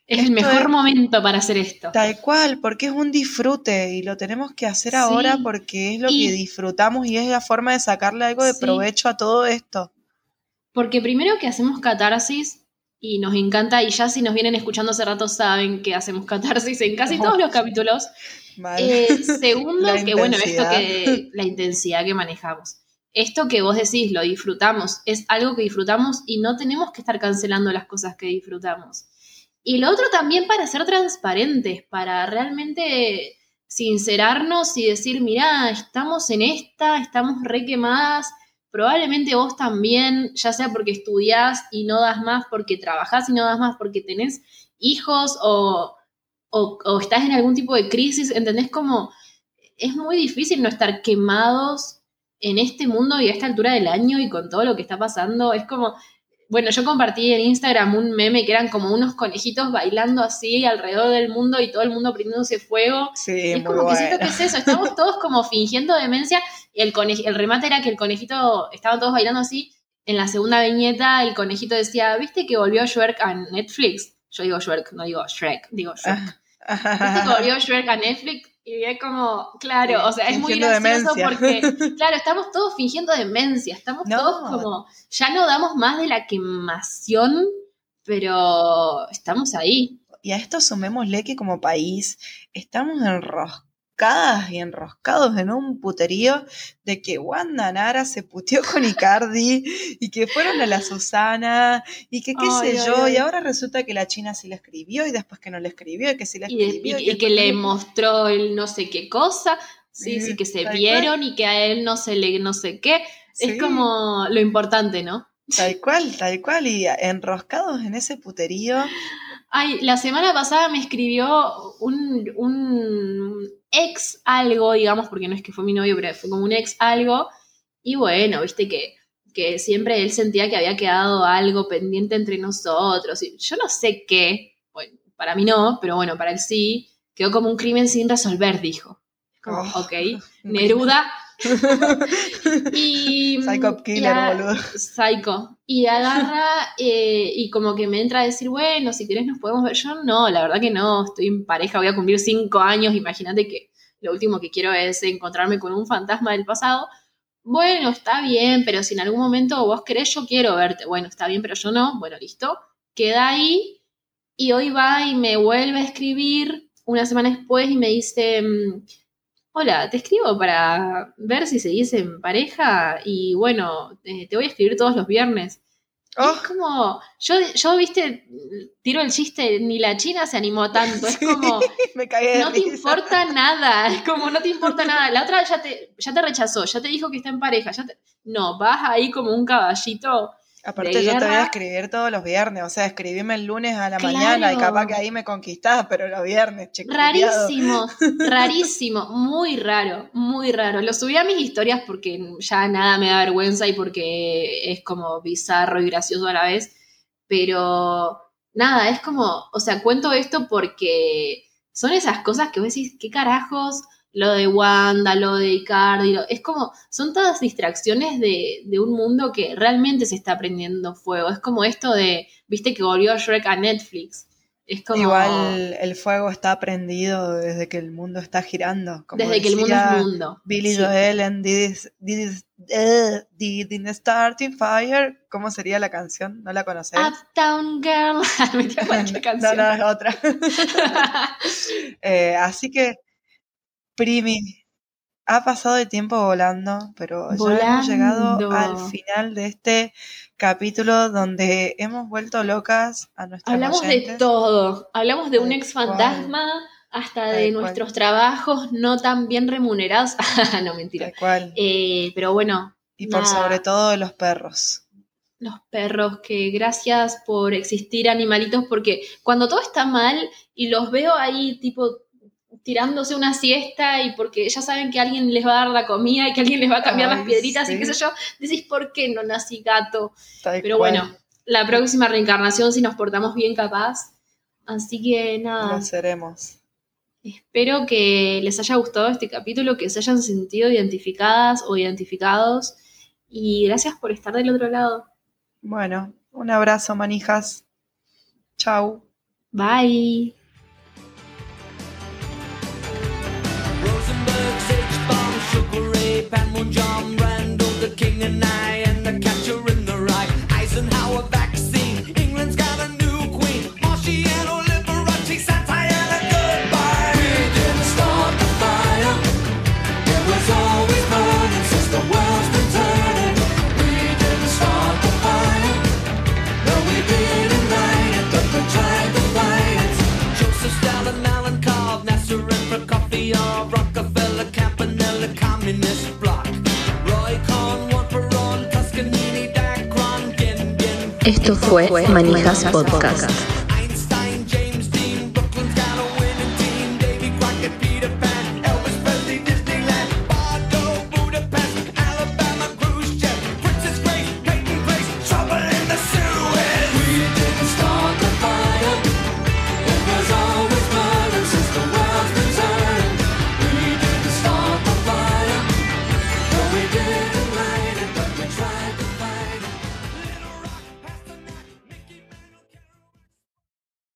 Es el mejor es- momento para hacer esto. Tal cual, porque es un disfrute y lo tenemos que hacer Sí. ahora porque es lo Y- que disfrutamos y es la forma de sacarle algo de Sí. provecho a todo esto. Porque primero que hacemos catarsis y nos encanta, y ya si nos vienen escuchando hace rato saben que hacemos catarsis en casi todos los capítulos. Eh, [LAUGHS] segundo, que bueno, esto que la intensidad que manejamos. Esto que vos decís, lo disfrutamos, es algo que disfrutamos y no tenemos que estar cancelando las cosas que disfrutamos. Y lo otro también para ser transparentes, para realmente sincerarnos y decir, mirá, estamos en esta, estamos re quemadas, probablemente vos también, ya sea porque estudiás y no das más, porque trabajás y no das más, porque tenés hijos o, o, o estás en algún tipo de crisis, ¿entendés? Como es muy difícil no estar quemados en este mundo y a esta altura del año y con todo lo que está pasando. Es como, bueno, yo compartí en Instagram un meme que eran como unos conejitos bailando así alrededor del mundo y todo el mundo prendiéndose fuego. Sí, Y es muy como que siento que es eso, estamos todos como fingiendo demencia y el, conej- el remate era que el conejito, estaban todos bailando así. En la segunda viñeta el conejito decía, ¿viste que volvió Shrek a Netflix? Yo digo Shrek, no digo Shrek, digo Shrek. ¿Viste que volvió Shrek a Netflix? Y es como, claro, o sea, es muy gracioso demencia. porque, [LAUGHS] claro, estamos todos fingiendo demencia, estamos No. todos como, ya no damos más de la quemación, pero estamos ahí. Y a esto sumémosle que como país estamos enroscadas y enroscados en un puterío de que Wanda Nara se puteó con Icardi y que fueron a la Susana y que qué Ay, sé ay, yo. ay. Y ahora resulta que la China sí la escribió y después que no la escribió y que sí la escribió. y- y y que le mostró el no sé qué cosa, sí, Sí, que se vieron y que a él no se le no sé qué. Sí. Es como lo importante, ¿no? Tal cual, tal cual, y enroscados en ese puterío. Ay, la semana pasada me escribió un, un ex algo, digamos, porque no es que fue mi novio, pero fue como un ex algo. Y bueno, viste que, que siempre él sentía que había quedado algo pendiente entre nosotros. Y yo no sé qué, bueno, para mí no, pero bueno, para él sí. Quedó como un crimen sin resolver, dijo. Como, Oh, ok, [LAUGHS] Neruda. [LAUGHS] y, [LAUGHS] Psycho y killer, a- boludo. Psycho. Y agarra eh, y como que me entra a decir, bueno, si querés nos podemos ver. Yo no, la verdad que no, estoy en pareja, voy a cumplir cinco años, imagínate que lo último que quiero es encontrarme con un fantasma del pasado. Bueno, está bien, pero si en algún momento vos querés, yo quiero verte. Bueno, está bien, pero yo no. Bueno, listo. Queda ahí. Y hoy va y me vuelve a escribir una semana después y me dice, mm, hola, te escribo para ver si seguís en pareja y bueno, eh, te voy a escribir todos los viernes. Oh, Es como, yo, yo, viste, tiro el chiste, ni la China se animó tanto, es [LAUGHS] como, me cagué no te risa. importa [LAUGHS] nada, es como, no te importa nada. La otra ya te, ya te rechazó, ya te dijo que está en pareja, ya te- no, vas ahí como un caballito. Aparte yo te voy a escribir todos los viernes, o sea, escribime el lunes a la Claro. mañana y capaz que ahí me conquistás, pero los viernes, culiado. Rarísimo, [LAUGHS] rarísimo, muy raro, muy raro. Lo subí a mis historias porque ya nada me da vergüenza y porque es como bizarro y gracioso a la vez. Pero nada, es como, o sea, cuento esto porque son esas cosas que vos decís, ¿qué carajos? Lo de Wanda, lo de Icardi, lo- es como, son todas distracciones de, de un mundo que realmente se está prendiendo fuego. Es como esto de, viste que volvió Shrek a Netflix. Es como... Igual el fuego está prendido desde que el mundo está girando. como Desde que el mundo es mundo. Billy Sí. Joel en Did It- Did It- eh, Didn't Start in Fire. ¿Cómo sería la canción? ¿No la conocés? Uptown Girl. [LAUGHS] Metía [LAUGHS] cualquier no, canción. no, es otra. [LAUGHS] Eh, así que Primi, ha pasado el tiempo volando, pero ya hemos llegado al final de este capítulo donde hemos vuelto locas a nuestros Hablamos de todo. Hablamos de un ex fantasma hasta Tal de cual. nuestros trabajos no tan bien remunerados. [LAUGHS] no, mentira. Tal cual. Eh, pero bueno, Y por sobre todo de los perros. los perros, que gracias por existir animalitos, porque cuando todo está mal y los veo ahí tipo tirándose una siesta y porque ya saben que alguien les va a dar la comida y que alguien les va a cambiar Ay, las piedritas y qué sé yo, decís, ¿por qué no nací gato? Tal Pero cual. bueno, la próxima reencarnación si nos portamos bien capaz. Así que nada, Lo seremos. espero que les haya gustado este capítulo, que se hayan sentido identificadas o identificados y gracias por estar del otro lado. Bueno, un abrazo, manijas. Chau. Bye. And I, and the catcher in the rye. Eisenhower vaccine, England's got a new queen. Marciano, Liberace, satire, and a goodbye. We didn't start the fire. It was always burning since the world's been turning. We didn't start the fire. No, we didn't light it, but we tried to fight it. Joseph Stalin, Alan Cobb, Nasser and Prokofiev, Rockefeller, Campanella, Communist Esto fue Manijas Podcast.